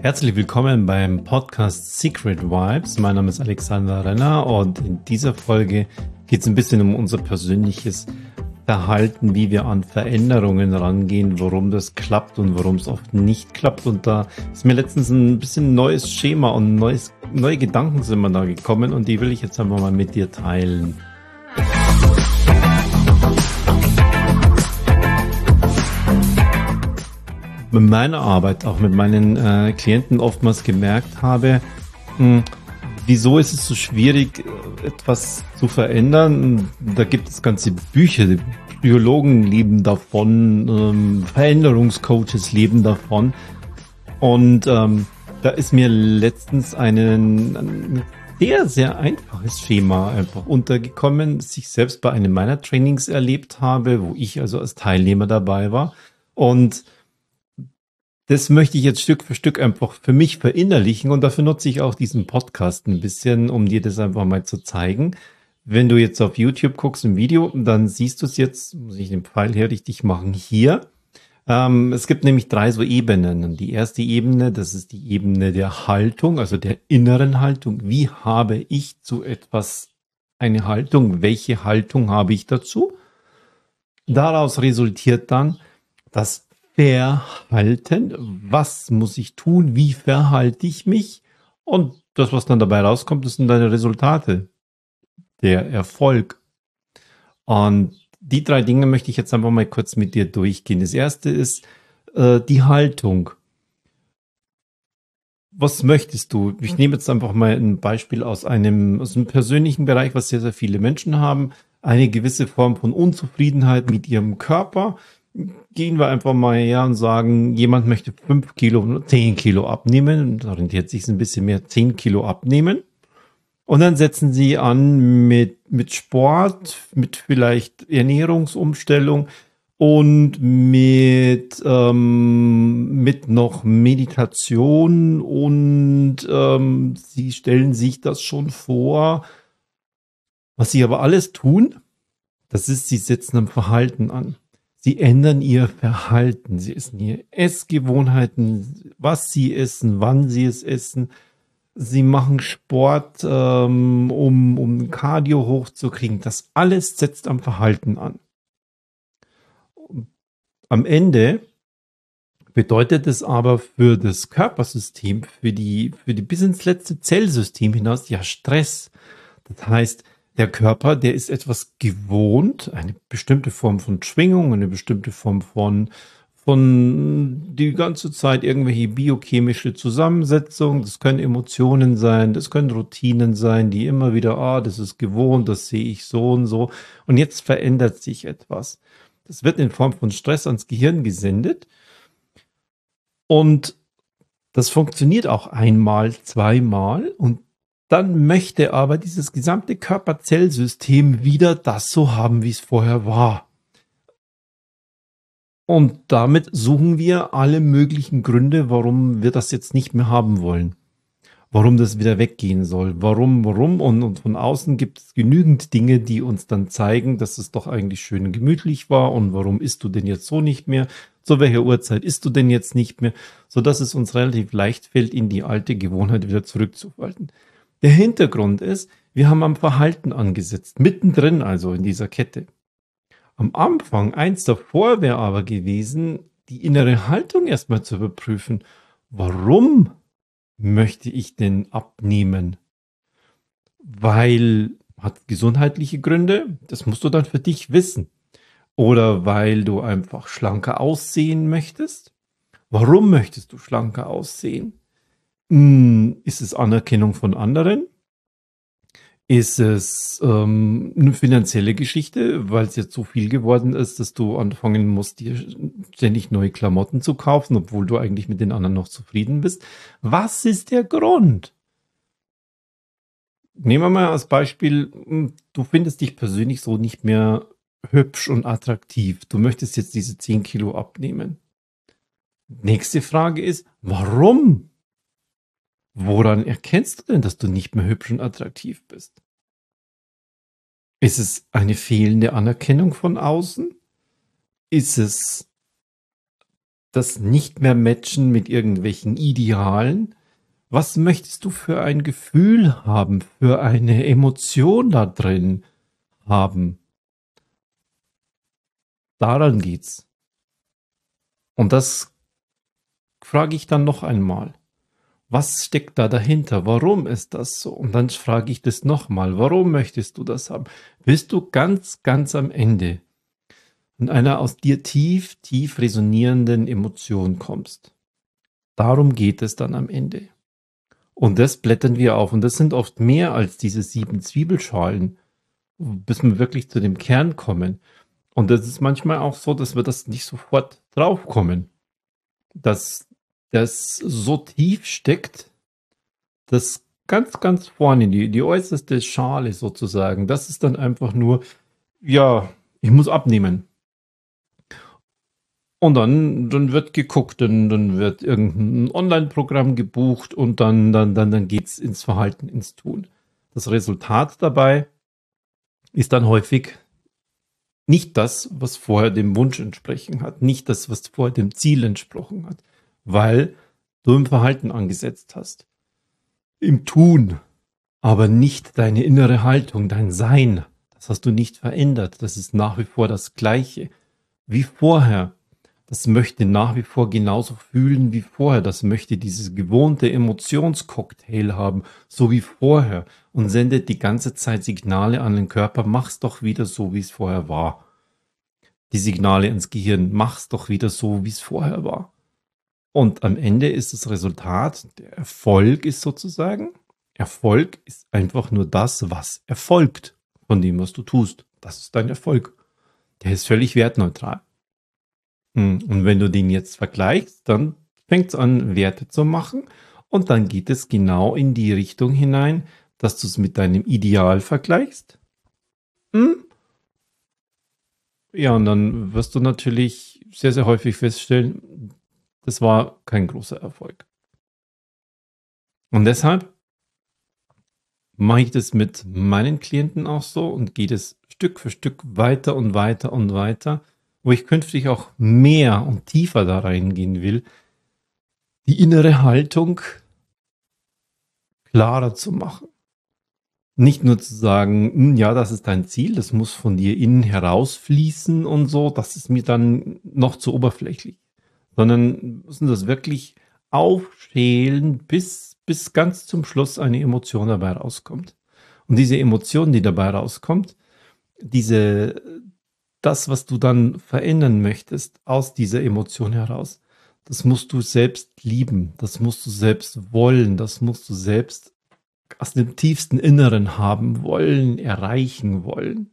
Herzlich willkommen beim Podcast Secret Vibes. Mein Name ist Alexander Renner und in dieser Folge geht es ein bisschen um unser persönliches Verhalten, wie wir an Veränderungen rangehen, warum das klappt und warum es oft nicht klappt. Und da ist mir letztens ein bisschen neues Schema und neues, neue Gedanken sind mir da gekommen und die will ich jetzt einfach mal mit dir teilen. Mit meiner Arbeit, auch mit meinen äh, Klienten oftmals gemerkt habe, mh, hm, wieso ist es so schwierig, etwas zu verändern? Da gibt es ganze Bücher, die Biologen leben davon, ähm, Veränderungscoaches leben davon. Und ähm, da ist mir letztens einen, ein sehr, sehr einfaches Schema einfach untergekommen, das ich selbst bei einem meiner Trainings erlebt habe, wo ich also als Teilnehmer dabei war. Und das möchte ich jetzt Stück für Stück einfach für mich verinnerlichen und dafür nutze ich auch diesen Podcast ein bisschen, um dir das einfach mal zu zeigen. Wenn du jetzt auf YouTube guckst im Video, dann siehst du es jetzt, muss ich den Pfeil hier richtig machen, hier. Ähm, es gibt nämlich drei so Ebenen. Die erste Ebene, das ist die Ebene der Haltung, also der inneren Haltung. Wie habe ich zu etwas eine Haltung? Welche Haltung habe ich dazu? Daraus resultiert dann das Verhalten. Was muss ich tun? Wie verhalte ich mich? Und das, was dann dabei rauskommt, das sind deine Resultate. Der Erfolg. Und die drei Dinge möchte ich jetzt einfach mal kurz mit dir durchgehen. Das erste ist äh, die Haltung. Was möchtest du? Ich nehme jetzt einfach mal ein Beispiel aus einem, aus einem persönlichen Bereich, was sehr, sehr viele Menschen haben. Eine gewisse Form von Unzufriedenheit mit ihrem Körper gehen wir einfach mal her und sagen, jemand möchte fünf Kilo, zehn Kilo abnehmen, orientiert sich ein bisschen mehr, zehn Kilo abnehmen. Und dann setzen sie an mit, mit Sport, mit vielleicht Ernährungsumstellung und mit, ähm, mit noch Meditation und ähm, sie stellen sich das schon vor. Was sie aber alles tun, das ist, sie setzen am Verhalten an. Sie ändern ihr Verhalten, sie essen ihre Essgewohnheiten, was sie essen, wann sie es essen. Sie machen Sport, ähm, um, um Cardio hochzukriegen. Das alles setzt am Verhalten an. Am Ende bedeutet es aber für das Körpersystem, für die, für die bis ins letzte Zellsystem hinaus ja Stress. Das heißt, der Körper, der ist etwas gewohnt, eine bestimmte Form von Schwingung, eine bestimmte Form von, von die ganze Zeit irgendwelche biochemische Zusammensetzung. Das können Emotionen sein, das können Routinen sein, die immer wieder, ah, das ist gewohnt, das sehe ich so und so. Und jetzt verändert sich etwas. Das wird in Form von Stress ans Gehirn gesendet. Und das funktioniert auch einmal, zweimal und dann möchte aber dieses gesamte Körperzellsystem wieder das so haben, wie es vorher war. Und damit suchen wir alle möglichen Gründe, warum wir das jetzt nicht mehr haben wollen. Warum das wieder weggehen soll. Warum, warum. Und, und von außen gibt es genügend Dinge, die uns dann zeigen, dass es doch eigentlich schön gemütlich war. Und warum isst du denn jetzt so nicht mehr? Zu welcher Uhrzeit isst du denn jetzt nicht mehr? Sodass es uns relativ leicht fällt, in die alte Gewohnheit wieder zurückzufalten. Der Hintergrund ist, wir haben am Verhalten angesetzt, mittendrin also in dieser Kette. Am Anfang, eins davor wäre aber gewesen, die innere Haltung erstmal zu überprüfen. Warum möchte ich denn abnehmen? Weil hat gesundheitliche Gründe, das musst du dann für dich wissen. Oder weil du einfach schlanker aussehen möchtest. Warum möchtest du schlanker aussehen? Hm, ist es Anerkennung von anderen? Ist es ähm, eine finanzielle Geschichte, weil es jetzt so viel geworden ist, dass du anfangen musst, dir ständig neue Klamotten zu kaufen, obwohl du eigentlich mit den anderen noch zufrieden bist? Was ist der Grund? Nehmen wir mal als Beispiel, hm, du findest dich persönlich so nicht mehr hübsch und attraktiv. Du möchtest jetzt diese 10 Kilo abnehmen. Nächste Frage ist, warum Woran erkennst du denn, dass du nicht mehr hübsch und attraktiv bist? Ist es eine fehlende Anerkennung von außen? Ist es, das nicht mehr matchen mit irgendwelchen Idealen. Was möchtest du für ein Gefühl haben, für eine Emotion da drin haben? Daran geht's. Und das frage ich dann noch einmal. Was steckt da dahinter? Warum ist das so? Und dann frage ich das nochmal. Warum möchtest du das haben? Bist du ganz, ganz am Ende in einer aus dir tief, tief resonierenden Emotion kommst? Darum geht es dann am Ende. Und das blättern wir auf. Und das sind oft mehr als diese sieben Zwiebelschalen, bis wir wirklich zu dem Kern kommen. Und das ist manchmal auch so, dass wir das nicht sofort draufkommen. Dass das so tief steckt, dass ganz, ganz vorne, die, die äußerste Schale sozusagen, das ist dann einfach nur, ja, ich muss abnehmen. Und dann, dann wird geguckt, dann, dann wird irgendein Online-Programm gebucht und dann, dann, dann, dann geht's ins Verhalten, ins Tun. Das Resultat dabei ist dann häufig nicht das, was vorher dem Wunsch entsprochen hat, nicht das, was vorher dem Ziel entsprochen hat, weil du im Verhalten angesetzt hast. Im Tun, aber nicht deine innere Haltung, dein Sein. Das hast du nicht verändert. Das ist nach wie vor das Gleiche wie vorher. Das möchte nach wie vor genauso fühlen wie vorher. Das möchte dieses gewohnte Emotionscocktail haben, so wie vorher. Und sendet die ganze Zeit Signale an den Körper. Mach's doch wieder so, wie es vorher war. Die Signale ins Gehirn. Mach's doch wieder so, wie es vorher war. Und am Ende ist das Resultat, der Erfolg ist sozusagen, Erfolg ist einfach nur das, was erfolgt von dem, was du tust. Das ist dein Erfolg. Der ist völlig wertneutral. Hm, und wenn du den jetzt vergleichst, dann fängt es an, Werte zu machen. Und dann geht es genau in die Richtung hinein, dass du es mit deinem Ideal vergleichst. Hm? Ja, und dann wirst du natürlich sehr, sehr häufig feststellen, das war kein großer Erfolg. Und deshalb mache ich das mit meinen Klienten auch so und gehe das Stück für Stück weiter und weiter und weiter, wo ich künftig auch mehr und tiefer da reingehen will, die innere Haltung klarer zu machen. Nicht nur zu sagen, hm, ja, das ist dein Ziel, das muss von dir innen herausfließen und so, das ist mir dann noch zu oberflächlich sondern müssen das wirklich aufschälen, bis, bis ganz zum Schluss eine Emotion dabei rauskommt. Und diese Emotion, die dabei rauskommt, diese, das, was du dann verändern möchtest aus dieser Emotion heraus, das musst du selbst lieben, das musst du selbst wollen, das musst du selbst aus dem tiefsten Inneren haben wollen, erreichen wollen.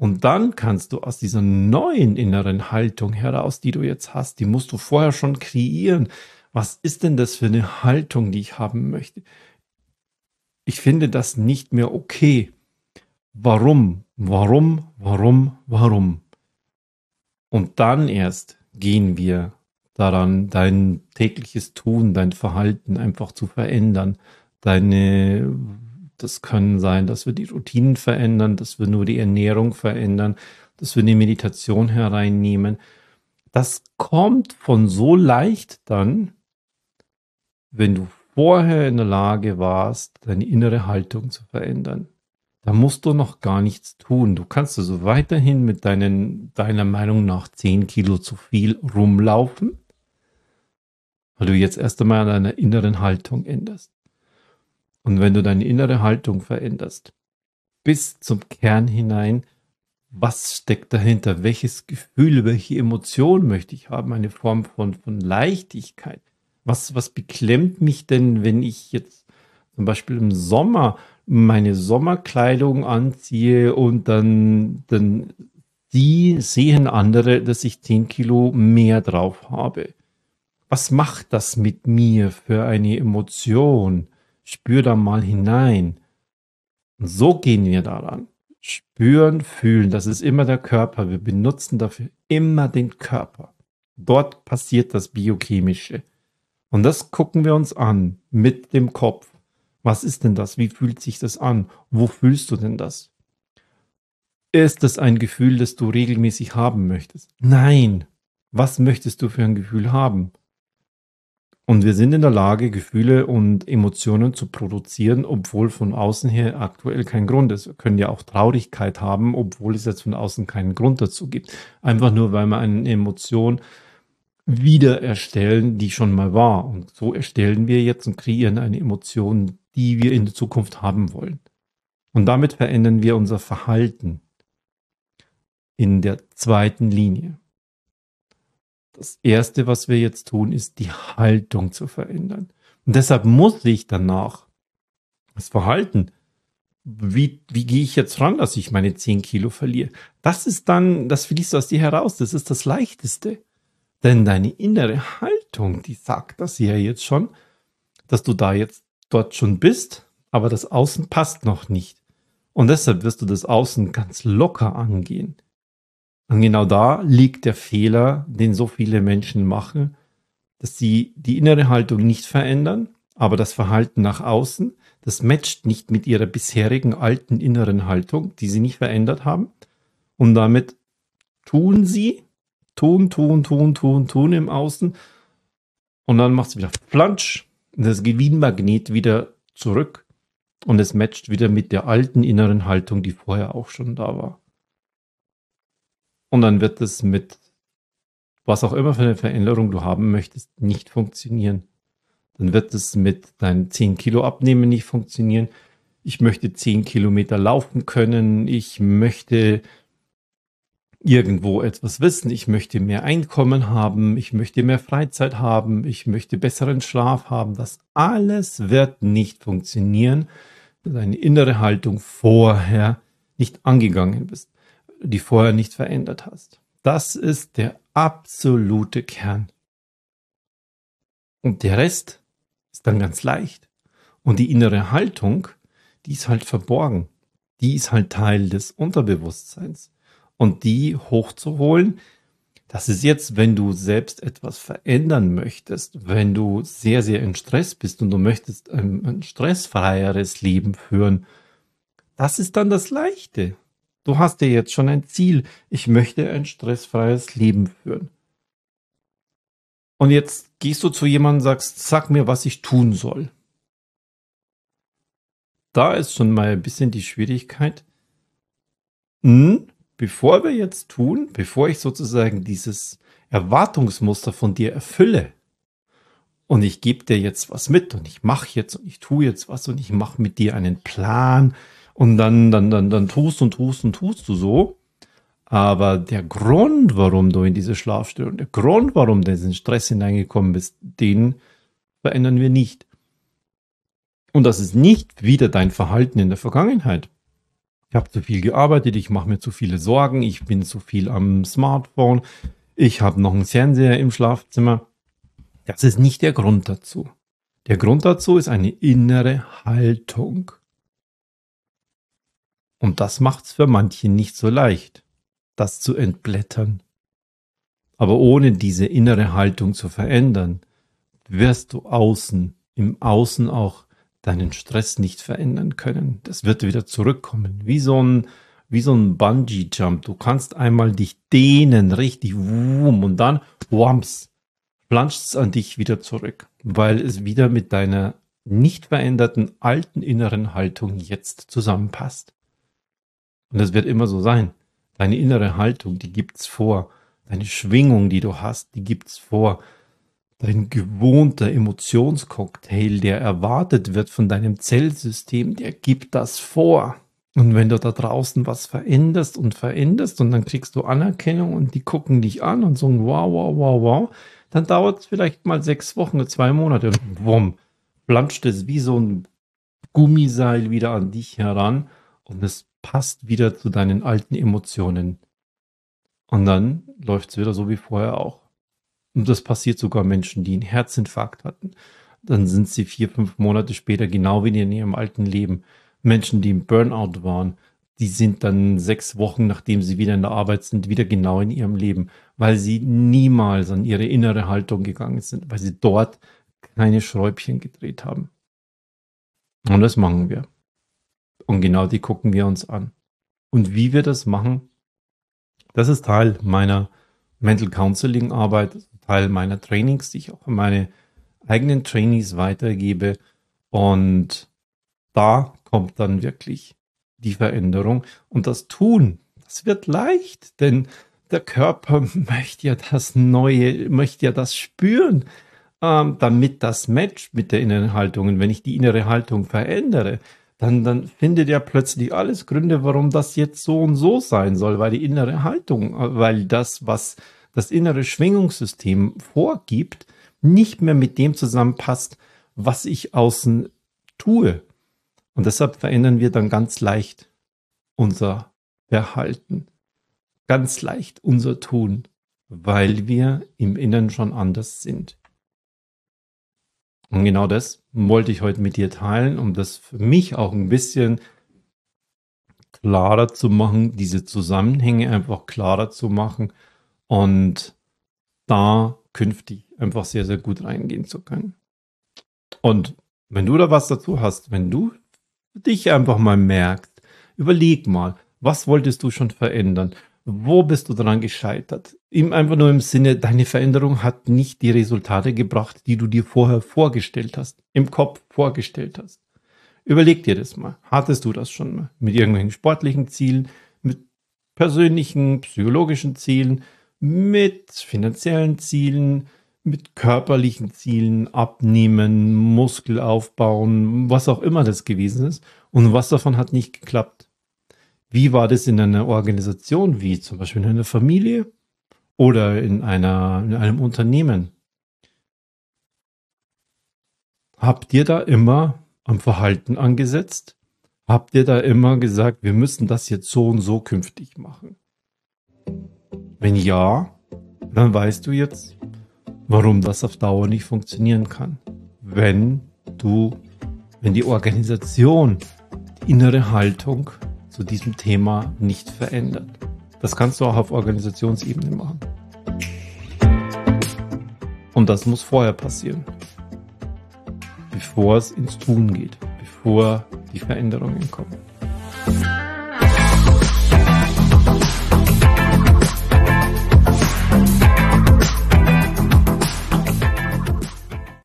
Und dann kannst du aus dieser neuen inneren Haltung heraus, die du jetzt hast, die musst du vorher schon kreieren. Was ist denn das für eine Haltung, die ich haben möchte? Ich finde das nicht mehr okay. Warum? Warum? Warum? Warum? Und dann erst gehen wir daran, dein tägliches Tun, dein Verhalten einfach zu verändern, deine das können sein, dass wir die Routinen verändern, dass wir nur die Ernährung verändern, dass wir die Meditation hereinnehmen. Das kommt von so leicht dann, wenn du vorher in der Lage warst, deine innere Haltung zu verändern. Da musst du noch gar nichts tun. Du kannst also weiterhin mit deinen, deiner Meinung nach 10 Kilo zu viel rumlaufen, weil du jetzt erst einmal an deiner inneren Haltung änderst. Und wenn du deine innere Haltung veränderst, bis zum Kern hinein, was steckt dahinter? Welches Gefühl, welche Emotion möchte ich haben? Eine Form von, von Leichtigkeit. Was, was beklemmt mich denn, wenn ich jetzt zum Beispiel im Sommer meine Sommerkleidung anziehe und dann, dann die sehen andere, dass ich 10 Kilo mehr drauf habe. Was macht das mit mir für eine Emotion? Spür da mal hinein. Und so gehen wir daran. Spüren, fühlen, das ist immer der Körper. Wir benutzen dafür immer den Körper. Dort passiert das Biochemische. Und das gucken wir uns an mit dem Kopf. Was ist denn das? Wie fühlt sich das an? Wo fühlst du denn das? Ist das ein Gefühl, das du regelmäßig haben möchtest? Nein. Was möchtest du für ein Gefühl haben? Und wir sind in der Lage, Gefühle und Emotionen zu produzieren, obwohl von außen her aktuell kein Grund ist. Wir können ja auch Traurigkeit haben, obwohl es jetzt von außen keinen Grund dazu gibt. Einfach nur, weil man eine Emotion wieder erstellen, die schon mal war. Und so erstellen wir jetzt und kreieren eine Emotion, die wir in der Zukunft haben wollen. Und damit verändern wir unser Verhalten in der zweiten Linie. Das Erste, was wir jetzt tun, ist die Haltung zu verändern. Und deshalb muss ich danach das Verhalten, wie, wie gehe ich jetzt ran, dass ich meine 10 Kilo verliere? Das ist dann, das fließt aus dir heraus, das ist das Leichteste. Denn deine innere Haltung, die sagt das ja jetzt schon, dass du da jetzt dort schon bist, aber das Außen passt noch nicht. Und deshalb wirst du das Außen ganz locker angehen. Und genau da liegt der Fehler, den so viele Menschen machen, dass sie die innere Haltung nicht verändern, aber das Verhalten nach außen, das matcht nicht mit ihrer bisherigen alten inneren Haltung, die sie nicht verändert haben. Und damit tun sie, tun, tun, tun, tun, tun im Außen. Und dann macht es wieder Flansch. Und das geht wie ein Magnet wieder zurück. Und es matcht wieder mit der alten inneren Haltung, die vorher auch schon da war. Und dann wird es mit was auch immer für eine Veränderung du haben möchtest, nicht funktionieren. Dann wird es mit deinen 10 Kilo abnehmen nicht funktionieren. Ich möchte 10 Kilometer laufen können. Ich möchte irgendwo etwas wissen. Ich möchte mehr Einkommen haben. Ich möchte mehr Freizeit haben. Ich möchte besseren Schlaf haben. Das alles wird nicht funktionieren, wenn deine innere Haltung vorher nicht angegangen bist die vorher nicht verändert hast. Das ist der absolute Kern. Und der Rest ist dann ganz leicht. Und die innere Haltung, die ist halt verborgen. Die ist halt Teil des Unterbewusstseins. Und die hochzuholen, das ist jetzt, wenn du selbst etwas verändern möchtest, wenn du sehr, sehr in Stress bist und du möchtest ein, ein stressfreieres Leben führen, das ist dann das Leichte. Du hast dir jetzt schon ein Ziel. Ich möchte ein stressfreies Leben führen. Und jetzt gehst du zu jemandem und sagst, sag mir, was ich tun soll. Da ist schon mal ein bisschen die Schwierigkeit. Hm, bevor wir jetzt tun, bevor ich sozusagen dieses Erwartungsmuster von dir erfülle, und ich gebe dir jetzt was mit und ich mache jetzt und ich tue jetzt was und ich mache mit dir einen Plan, und dann, dann, dann, dann tust und tust und tust du so. Aber der Grund, warum du in diese Schlafstörung, der Grund, warum du in diesen Stress hineingekommen bist, den verändern wir nicht. Und das ist nicht wieder dein Verhalten in der Vergangenheit. Ich habe zu viel gearbeitet, ich mache mir zu viele Sorgen, ich bin zu viel am Smartphone, ich habe noch einen Fernseher im Schlafzimmer. Das ist nicht der Grund dazu. Der Grund dazu ist eine innere Haltung. Und das macht's für manche nicht so leicht, das zu entblättern. Aber ohne diese innere Haltung zu verändern, wirst du außen, im Außen auch deinen Stress nicht verändern können. Das wird wieder zurückkommen, wie so ein, wie so ein Bungee-Jump. Du kannst einmal dich dehnen, richtig, wum, und dann, wams, planscht an dich wieder zurück, weil es wieder mit deiner nicht veränderten alten inneren Haltung jetzt zusammenpasst. Und das wird immer so sein. Deine innere Haltung, die gibt's vor. Deine Schwingung, die du hast, die gibt's vor. Dein gewohnter Emotionscocktail, der erwartet wird von deinem Zellsystem, der gibt das vor. Und wenn du da draußen was veränderst und veränderst und dann kriegst du Anerkennung und die gucken dich an und sagen, wow, wow, wow, wow, dann dauert es vielleicht mal sechs Wochen, zwei Monate und wumm, planscht es wie so ein Gummiseil wieder an dich heran und es passt wieder zu deinen alten Emotionen. Und dann läuft es wieder so wie vorher auch. Und das passiert sogar Menschen, die einen Herzinfarkt hatten. Dann sind sie vier, fünf Monate später genau wie in ihrem alten Leben. Menschen, die im Burnout waren, die sind dann sechs Wochen, nachdem sie wieder in der Arbeit sind, wieder genau in ihrem Leben, weil sie niemals an ihre innere Haltung gegangen sind, weil sie dort keine Schräubchen gedreht haben. Und das machen wir. Und genau die gucken wir uns an. Und wie wir das machen, das ist Teil meiner Mental Counseling Arbeit, Teil meiner Trainings, die ich auch an meine eigenen Trainees weitergebe. Und da kommt dann wirklich die Veränderung. Und das Tun, das wird leicht, denn der Körper möchte ja das Neue, möchte ja das spüren, ähm, damit das matcht mit der inneren Haltung. Und wenn ich die innere Haltung verändere, dann, dann findet ja plötzlich alles Gründe, warum das jetzt so und so sein soll, weil die innere Haltung, weil das, was das innere Schwingungssystem vorgibt, nicht mehr mit dem zusammenpasst, was ich außen tue. Und deshalb verändern wir dann ganz leicht unser Verhalten, ganz leicht unser Tun, weil wir im Inneren schon anders sind. Und genau das wollte ich heute mit dir teilen, um das für mich auch ein bisschen klarer zu machen, diese Zusammenhänge einfach klarer zu machen und da künftig einfach sehr, sehr gut reingehen zu können. Und wenn du da was dazu hast, wenn du dich einfach mal merkst, überleg mal, was wolltest du schon verändern? Wo bist du daran gescheitert? Ihm einfach nur im Sinne, deine Veränderung hat nicht die Resultate gebracht, die du dir vorher vorgestellt hast, im Kopf vorgestellt hast. Überleg dir das mal. Hattest du das schon mal? Mit irgendwelchen sportlichen Zielen, mit persönlichen, psychologischen Zielen, mit finanziellen Zielen, mit körperlichen Zielen, abnehmen, Muskel aufbauen, was auch immer das gewesen ist. Und was davon hat nicht geklappt? Wie war das in einer Organisation, wie zum Beispiel in einer Familie oder in, einer, in einem Unternehmen? Habt ihr da immer am Verhalten angesetzt? Habt ihr da immer gesagt, wir müssen das jetzt so und so künftig machen? Wenn ja, dann weißt du jetzt, warum das auf Dauer nicht funktionieren kann. Wenn du, wenn die Organisation, die innere Haltung zu diesem Thema nicht verändert. Das kannst du auch auf Organisationsebene machen. Und das muss vorher passieren. Bevor es ins Tun geht, bevor die Veränderungen kommen.